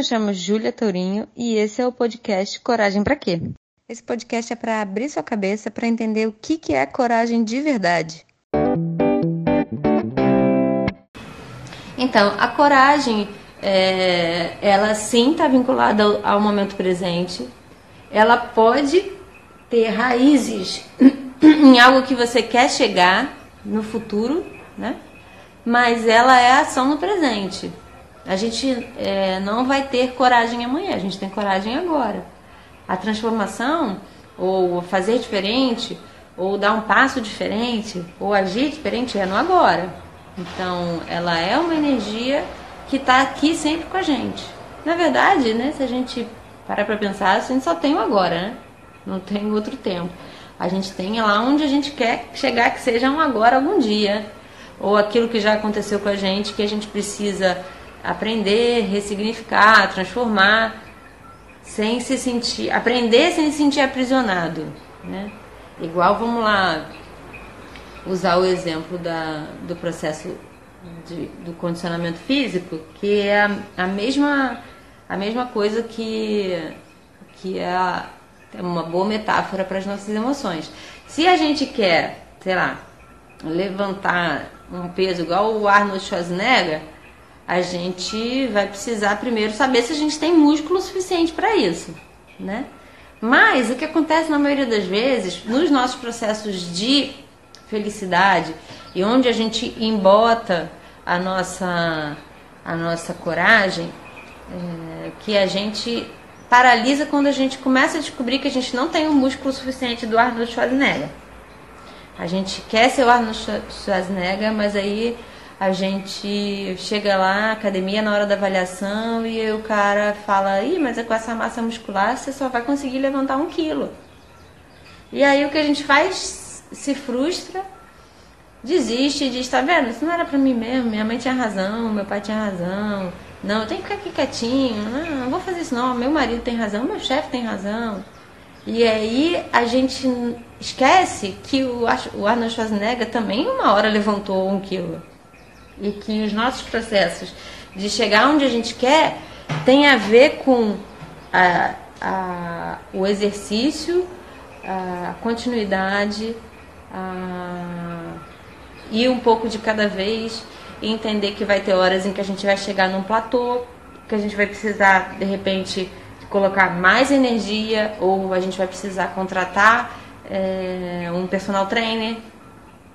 me chamo Júlia Tourinho e esse é o podcast Coragem para quê? Esse podcast é para abrir sua cabeça para entender o que, que é coragem de verdade. Então, a coragem, é, ela sim está vinculada ao, ao momento presente. Ela pode ter raízes em algo que você quer chegar no futuro, né? Mas ela é ação no presente. A gente é, não vai ter coragem amanhã, a gente tem coragem agora. A transformação, ou fazer diferente, ou dar um passo diferente, ou agir diferente é no agora. Então, ela é uma energia que está aqui sempre com a gente. Na verdade, né, se a gente parar para pensar, a gente só tem o agora, né? Não tem outro tempo. A gente tem lá onde a gente quer chegar, que seja um agora algum dia. Ou aquilo que já aconteceu com a gente, que a gente precisa aprender, ressignificar, transformar, sem se sentir, aprender sem se sentir aprisionado, né? Igual, vamos lá, usar o exemplo da, do processo de, do condicionamento físico, que é a, a, mesma, a mesma coisa que, que é, é uma boa metáfora para as nossas emoções. Se a gente quer, sei lá, levantar um peso igual o Arnold Schwarzenegger, a gente vai precisar primeiro saber se a gente tem músculo suficiente para isso, né? Mas o que acontece na maioria das vezes, nos nossos processos de felicidade e onde a gente embota a nossa, a nossa coragem, é, que a gente paralisa quando a gente começa a descobrir que a gente não tem o músculo suficiente do Arnold Schwarzenegger. A gente quer ser o Arnold Schwarzenegger, mas aí a gente chega lá, academia na hora da avaliação e o cara fala, ih, mas é com essa massa muscular você só vai conseguir levantar um quilo. E aí o que a gente faz? Se frustra, desiste e diz, tá vendo? Isso não era pra mim mesmo, minha mãe tinha razão, meu pai tinha razão. Não, eu tenho que ficar aqui quietinho, não, não vou fazer isso não, meu marido tem razão, meu chefe tem razão. E aí a gente esquece que o Arnold Schwarzenegger também uma hora levantou um quilo e que os nossos processos de chegar onde a gente quer tem a ver com a, a, o exercício, a continuidade, a, ir um pouco de cada vez e entender que vai ter horas em que a gente vai chegar num platô, que a gente vai precisar, de repente, colocar mais energia ou a gente vai precisar contratar é, um personal trainer,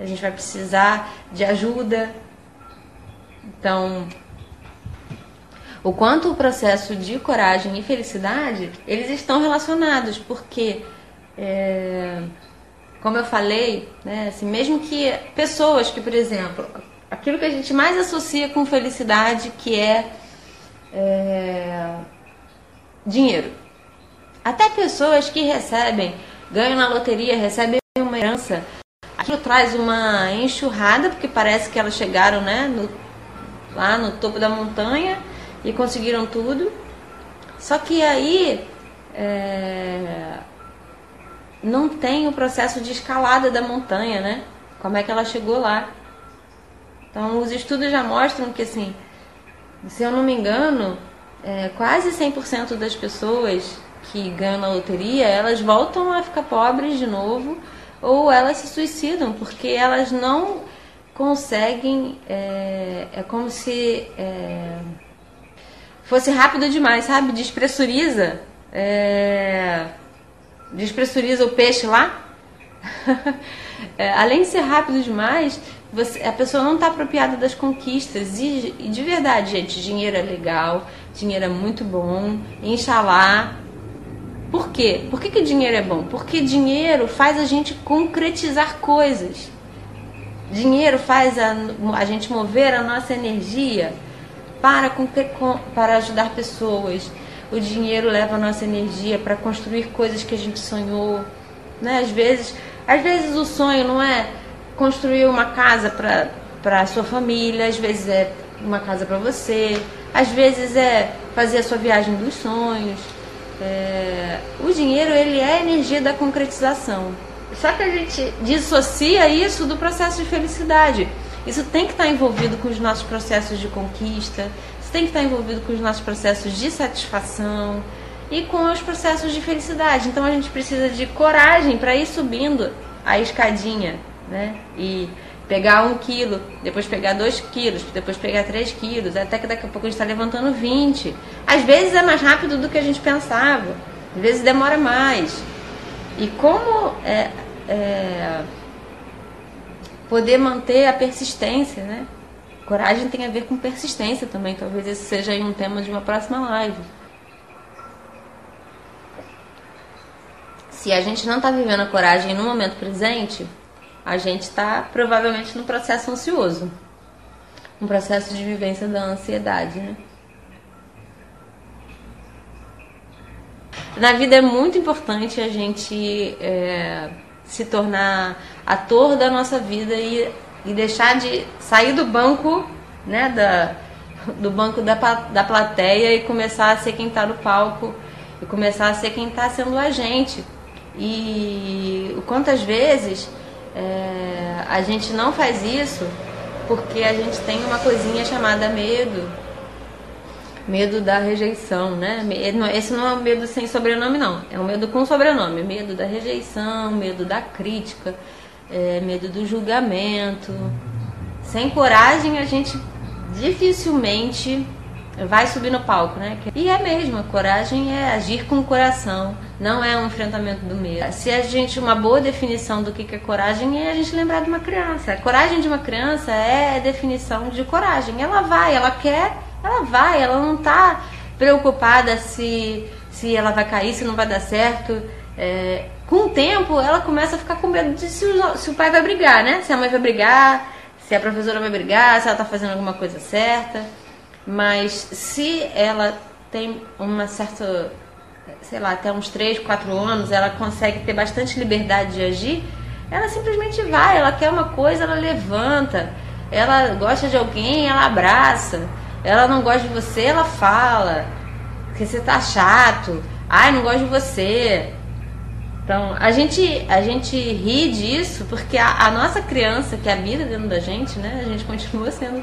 a gente vai precisar de ajuda então, o quanto o processo de coragem e felicidade, eles estão relacionados, porque, é, como eu falei, né, assim, mesmo que pessoas que, por exemplo, aquilo que a gente mais associa com felicidade, que é, é dinheiro. Até pessoas que recebem, ganham na loteria, recebem uma herança, aquilo traz uma enxurrada, porque parece que elas chegaram né, no lá no topo da montanha e conseguiram tudo. Só que aí é, não tem o processo de escalada da montanha, né? Como é que ela chegou lá? Então os estudos já mostram que assim, se eu não me engano, é, quase 100% das pessoas que ganham na loteria, elas voltam a ficar pobres de novo ou elas se suicidam porque elas não conseguem. É, é como se é, fosse rápido demais, sabe? Despressuriza. É, despressuriza o peixe lá. é, além de ser rápido demais, você, a pessoa não está apropriada das conquistas. E, e, de verdade, gente, dinheiro é legal, dinheiro é muito bom, inxalá. Por quê? Por que, que dinheiro é bom? Porque dinheiro faz a gente concretizar coisas. Dinheiro faz a, a gente mover a nossa energia para, para ajudar pessoas. O dinheiro leva a nossa energia para construir coisas que a gente sonhou. Né? Às, vezes, às vezes o sonho não é construir uma casa para a sua família, às vezes é uma casa para você, às vezes é fazer a sua viagem dos sonhos. É, o dinheiro ele é a energia da concretização. Só que a gente dissocia isso do processo de felicidade. Isso tem que estar envolvido com os nossos processos de conquista, Você tem que estar envolvido com os nossos processos de satisfação e com os processos de felicidade. Então a gente precisa de coragem para ir subindo a escadinha, né? E pegar um quilo, depois pegar dois quilos, depois pegar três quilos, até que daqui a pouco a gente está levantando 20. Às vezes é mais rápido do que a gente pensava, às vezes demora mais. E como é, é, poder manter a persistência, né? Coragem tem a ver com persistência também, talvez esse seja um tema de uma próxima live. Se a gente não está vivendo a coragem no momento presente, a gente está provavelmente no processo ansioso, um processo de vivência da ansiedade, né? Na vida é muito importante a gente é, se tornar ator da nossa vida e, e deixar de sair do banco, né, da, do banco da, da plateia e começar a ser quem está no palco e começar a ser quem está sendo a gente. E quantas vezes é, a gente não faz isso porque a gente tem uma coisinha chamada medo. Medo da rejeição, né? Esse não é um medo sem sobrenome, não. É um medo com sobrenome. Medo da rejeição, medo da crítica, é, medo do julgamento. Sem coragem, a gente dificilmente vai subir no palco, né? E é mesmo, a coragem é agir com o coração, não é um enfrentamento do medo. Se a gente, uma boa definição do que é coragem é a gente lembrar de uma criança. A coragem de uma criança é definição de coragem. Ela vai, ela quer, ela vai, ela não está preocupada se, se ela vai cair, se não vai dar certo. É, com o tempo, ela começa a ficar com medo de se se o pai vai brigar, né? Se a mãe vai brigar, se a professora vai brigar, se ela está fazendo alguma coisa certa. Mas se ela tem uma certa, sei lá, até uns 3, 4 anos, ela consegue ter bastante liberdade de agir, ela simplesmente vai, ela quer uma coisa, ela levanta. Ela gosta de alguém, ela abraça. Ela não gosta de você, ela fala. Que você tá chato. Ai, não gosto de você. Então, a gente, a gente ri disso porque a, a nossa criança que habita dentro da gente, né? A gente continua sendo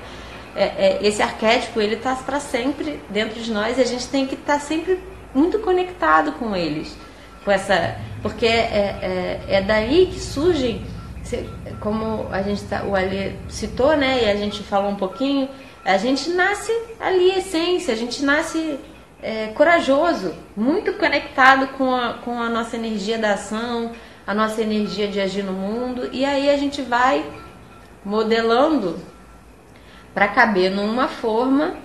é, é, esse arquétipo ele está para sempre dentro de nós e a gente tem que estar tá sempre muito conectado com eles, com essa, porque é, é, é daí que surgem, como a gente tá, o Ali citou, né, e a gente falou um pouquinho, a gente nasce ali essência, a gente nasce é, corajoso, muito conectado com a, com a nossa energia da ação, a nossa energia de agir no mundo, e aí a gente vai modelando para caber numa forma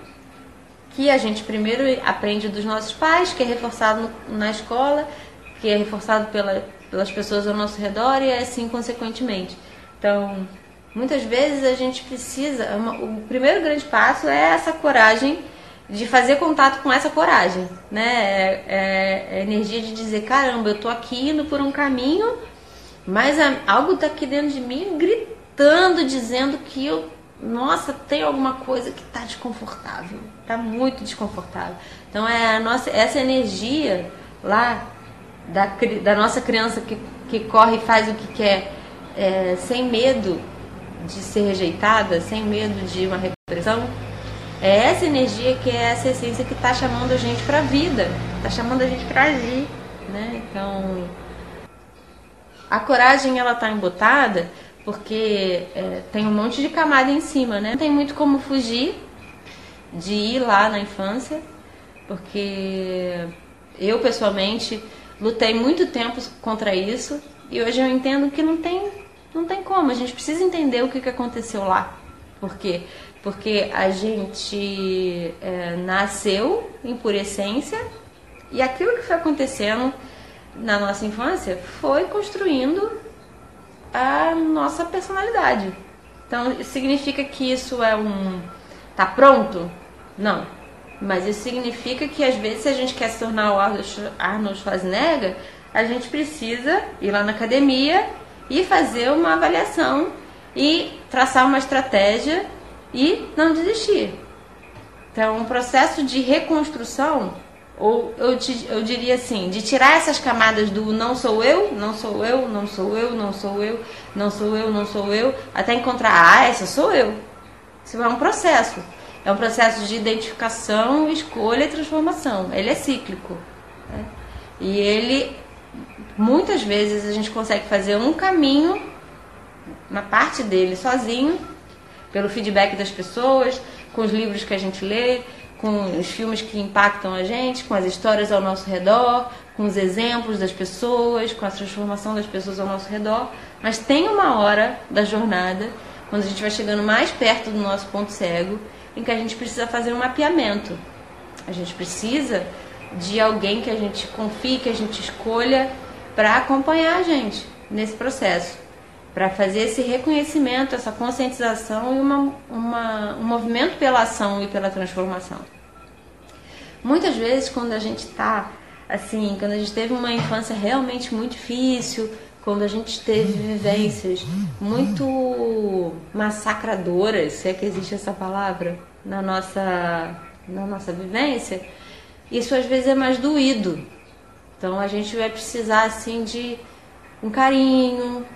que a gente primeiro aprende dos nossos pais, que é reforçado na escola, que é reforçado pela, pelas pessoas ao nosso redor e assim consequentemente. Então, muitas vezes a gente precisa, uma, o primeiro grande passo é essa coragem de fazer contato com essa coragem, né? É, é, é energia de dizer, caramba, eu tô aqui indo por um caminho, mas a, algo tá aqui dentro de mim gritando, dizendo que eu nossa, tem alguma coisa que está desconfortável, está muito desconfortável. Então é a nossa, essa energia lá da, da nossa criança que, que corre e faz o que quer, é, sem medo de ser rejeitada, sem medo de uma repressão, é essa energia que é essa essência que está chamando a gente para a vida, está chamando a gente para agir, né? Então a coragem ela está embotada porque é, tem um monte de camada em cima, né? Não tem muito como fugir de ir lá na infância, porque eu pessoalmente lutei muito tempo contra isso e hoje eu entendo que não tem, não tem como. A gente precisa entender o que, que aconteceu lá. Por quê? Porque a gente é, nasceu em pura essência e aquilo que foi acontecendo na nossa infância foi construindo a nossa personalidade. Então, significa que isso é um. tá pronto? Não. Mas isso significa que às vezes, se a gente quer se tornar o Arnold Schwarzenegger, a gente precisa ir lá na academia e fazer uma avaliação e traçar uma estratégia e não desistir. Então, um processo de reconstrução ou eu, te, eu diria assim, de tirar essas camadas do não sou eu, não sou eu, não sou eu, não sou eu, não sou eu, não sou eu, até encontrar, ah, essa sou eu. Isso é um processo. é um processo de identificação, escolha e transformação. Ele é cíclico. Né? E ele, muitas vezes, a gente consegue fazer um caminho, uma parte dele sozinho, pelo feedback das pessoas, com os livros que a gente lê, com os filmes que impactam a gente, com as histórias ao nosso redor, com os exemplos das pessoas, com a transformação das pessoas ao nosso redor. Mas tem uma hora da jornada, quando a gente vai chegando mais perto do nosso ponto cego, em que a gente precisa fazer um mapeamento. A gente precisa de alguém que a gente confie, que a gente escolha para acompanhar a gente nesse processo, para fazer esse reconhecimento, essa conscientização e uma, uma, um movimento pela ação e pela transformação. Muitas vezes, quando a gente está assim, quando a gente teve uma infância realmente muito difícil, quando a gente teve vivências muito massacradoras, se é que existe essa palavra, na nossa, na nossa vivência, isso às vezes é mais doído. Então a gente vai precisar assim de um carinho.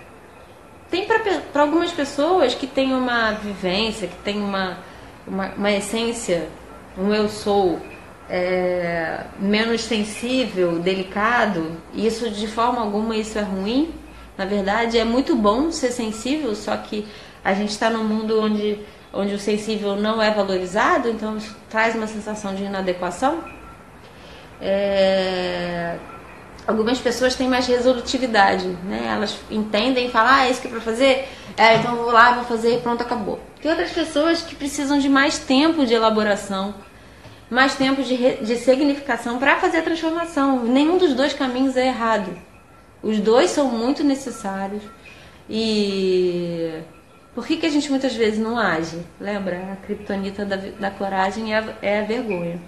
Tem para algumas pessoas que têm uma vivência, que tem uma, uma, uma essência, um eu sou é, menos sensível, delicado, isso de forma alguma isso é ruim. Na verdade, é muito bom ser sensível, só que a gente está num mundo onde, onde o sensível não é valorizado, então isso traz uma sensação de inadequação. É, algumas pessoas têm mais resolutividade, né? Elas entendem e falam, ah, é isso que é para fazer? É, então vou lá, vou fazer e pronto, acabou. Tem outras pessoas que precisam de mais tempo de elaboração mais tempo de, de significação para fazer a transformação. Nenhum dos dois caminhos é errado. Os dois são muito necessários. E por que, que a gente muitas vezes não age? Lembra? A criptonita da, da coragem é a, é a vergonha.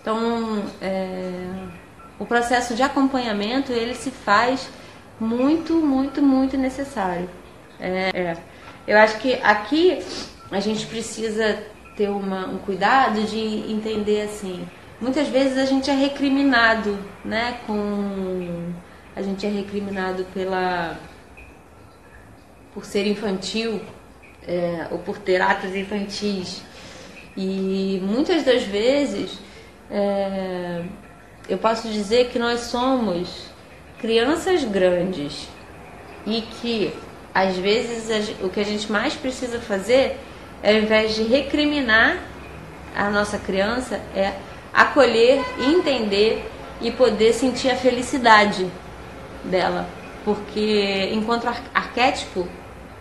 Então, é, o processo de acompanhamento ele se faz muito, muito, muito necessário. É, é. Eu acho que aqui a gente precisa ter uma, um cuidado de entender assim. Muitas vezes a gente é recriminado, né? Com a gente é recriminado pela por ser infantil é, ou por ter atos infantis e muitas das vezes é, eu posso dizer que nós somos crianças grandes e que às vezes o que a gente mais precisa fazer ao invés de recriminar a nossa criança, é acolher, entender e poder sentir a felicidade dela. Porque enquanto arquétipo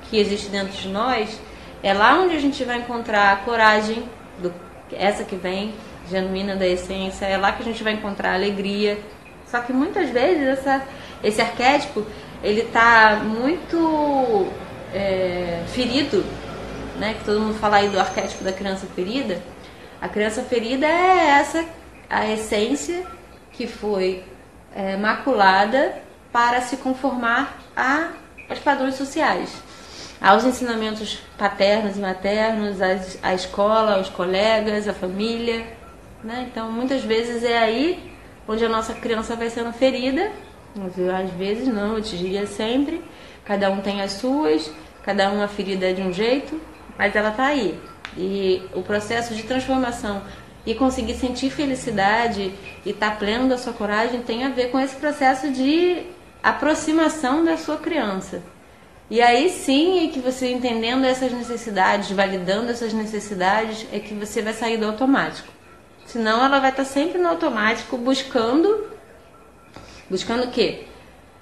que existe dentro de nós, é lá onde a gente vai encontrar a coragem, do, essa que vem, genuína da essência, é lá que a gente vai encontrar alegria. Só que muitas vezes essa, esse arquétipo ele está muito é, ferido né, que todo mundo fala aí do arquétipo da criança ferida, a criança ferida é essa, a essência que foi é, maculada para se conformar a, aos padrões sociais, aos ensinamentos paternos e maternos, à escola, aos colegas, à família. Né? Então, muitas vezes é aí onde a nossa criança vai sendo ferida, às vezes não, eu te diria sempre, cada um tem as suas, cada um a ferida é de um jeito, mas ela está aí. E o processo de transformação e conseguir sentir felicidade e estar tá pleno da sua coragem tem a ver com esse processo de aproximação da sua criança. E aí sim é que você entendendo essas necessidades, validando essas necessidades, é que você vai sair do automático. Senão ela vai estar sempre no automático buscando buscando o quê?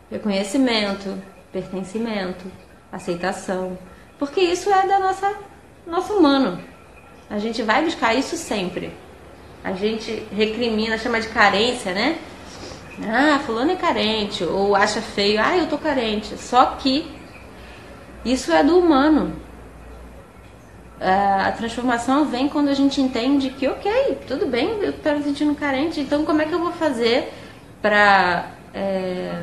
Reconhecimento, pertencimento, aceitação, porque isso é da nossa nosso humano. A gente vai buscar isso sempre. A gente recrimina, chama de carência, né? Ah, fulano é carente, ou acha feio, ah, eu tô carente. Só que isso é do humano. A transformação vem quando a gente entende que, ok, tudo bem, eu estou me sentindo carente, então como é que eu vou fazer para é,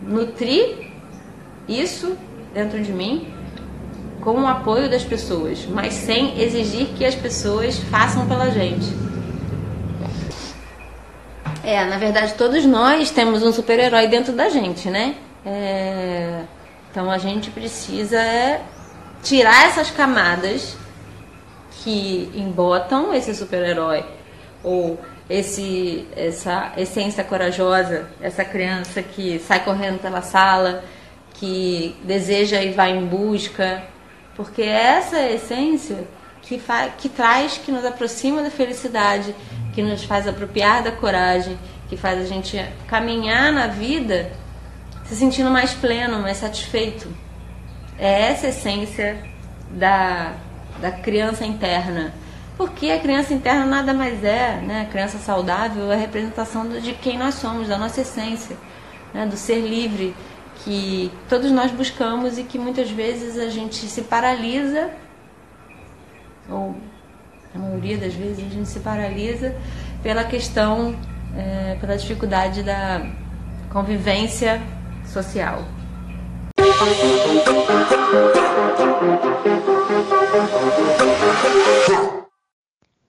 nutrir isso dentro de mim com o apoio das pessoas, mas sem exigir que as pessoas façam pela gente. É, na verdade, todos nós temos um super-herói dentro da gente, né? É... Então a gente precisa tirar essas camadas que embotam esse super-herói ou esse essa essência corajosa, essa criança que sai correndo pela sala, que deseja e vai em busca, porque é essa essência que, que traz, que nos aproxima da felicidade, que nos faz apropriar da coragem, que faz a gente caminhar na vida se sentindo mais pleno, mais satisfeito. É essa essência da, da criança interna. Porque a criança interna nada mais é, né? A criança saudável é a representação de quem nós somos, da nossa essência, né? do ser livre que todos nós buscamos e que muitas vezes a gente se paralisa, ou a maioria das vezes a gente se paralisa pela questão, é, pela dificuldade da convivência social.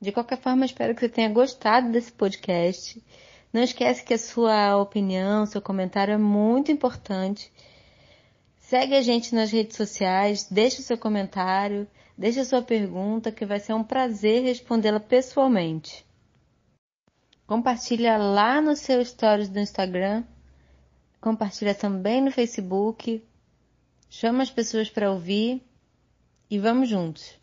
De qualquer forma, espero que você tenha gostado desse podcast. Não esquece que a sua opinião, seu comentário é muito importante. Segue a gente nas redes sociais, deixe o seu comentário, deixe a sua pergunta, que vai ser um prazer respondê-la pessoalmente. Compartilha lá no seu stories do Instagram, compartilha também no Facebook, chama as pessoas para ouvir e vamos juntos.